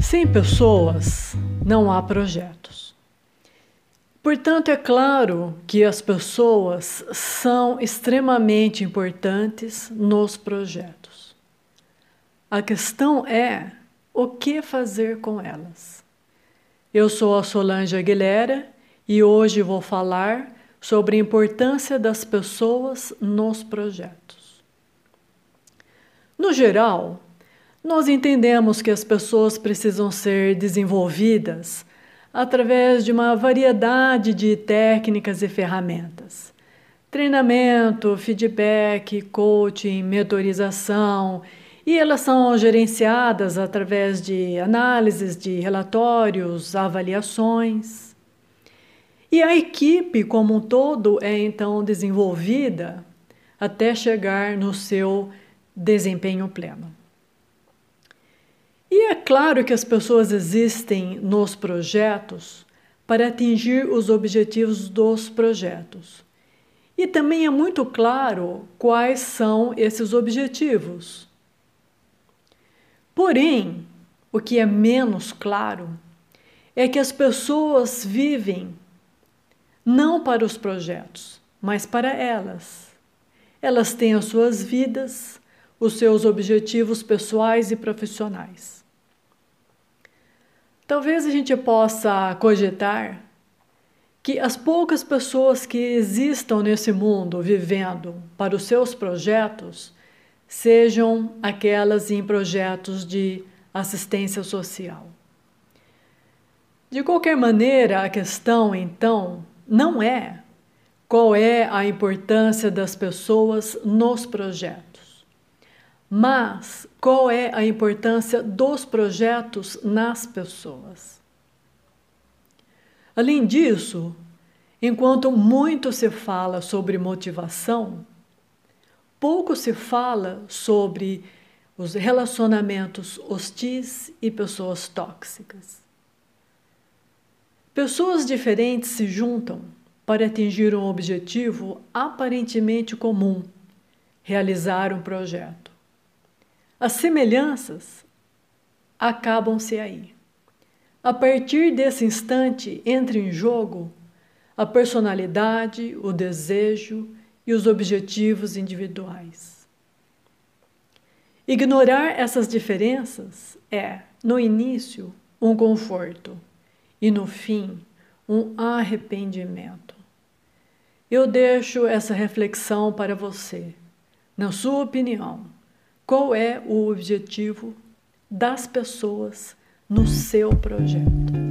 Sem pessoas não há projetos. Portanto, é claro que as pessoas são extremamente importantes nos projetos. A questão é o que fazer com elas. Eu sou a Solange Aguilera e hoje vou falar sobre a importância das pessoas nos projetos. No geral, nós entendemos que as pessoas precisam ser desenvolvidas através de uma variedade de técnicas e ferramentas. Treinamento, feedback, coaching, mentorização, e elas são gerenciadas através de análises de relatórios, avaliações. E a equipe como um todo é então desenvolvida até chegar no seu desempenho pleno. E é claro que as pessoas existem nos projetos para atingir os objetivos dos projetos. E também é muito claro quais são esses objetivos. Porém, o que é menos claro é que as pessoas vivem não para os projetos, mas para elas. Elas têm as suas vidas, os seus objetivos pessoais e profissionais. Talvez a gente possa cogitar que as poucas pessoas que existam nesse mundo vivendo para os seus projetos sejam aquelas em projetos de assistência social. De qualquer maneira, a questão então não é qual é a importância das pessoas nos projetos mas qual é a importância dos projetos nas pessoas? Além disso, enquanto muito se fala sobre motivação, pouco se fala sobre os relacionamentos hostis e pessoas tóxicas. Pessoas diferentes se juntam para atingir um objetivo aparentemente comum, realizar um projeto. As semelhanças acabam-se aí. A partir desse instante entra em jogo a personalidade, o desejo e os objetivos individuais. Ignorar essas diferenças é, no início, um conforto e, no fim, um arrependimento. Eu deixo essa reflexão para você. Na sua opinião, qual é o objetivo das pessoas no seu projeto.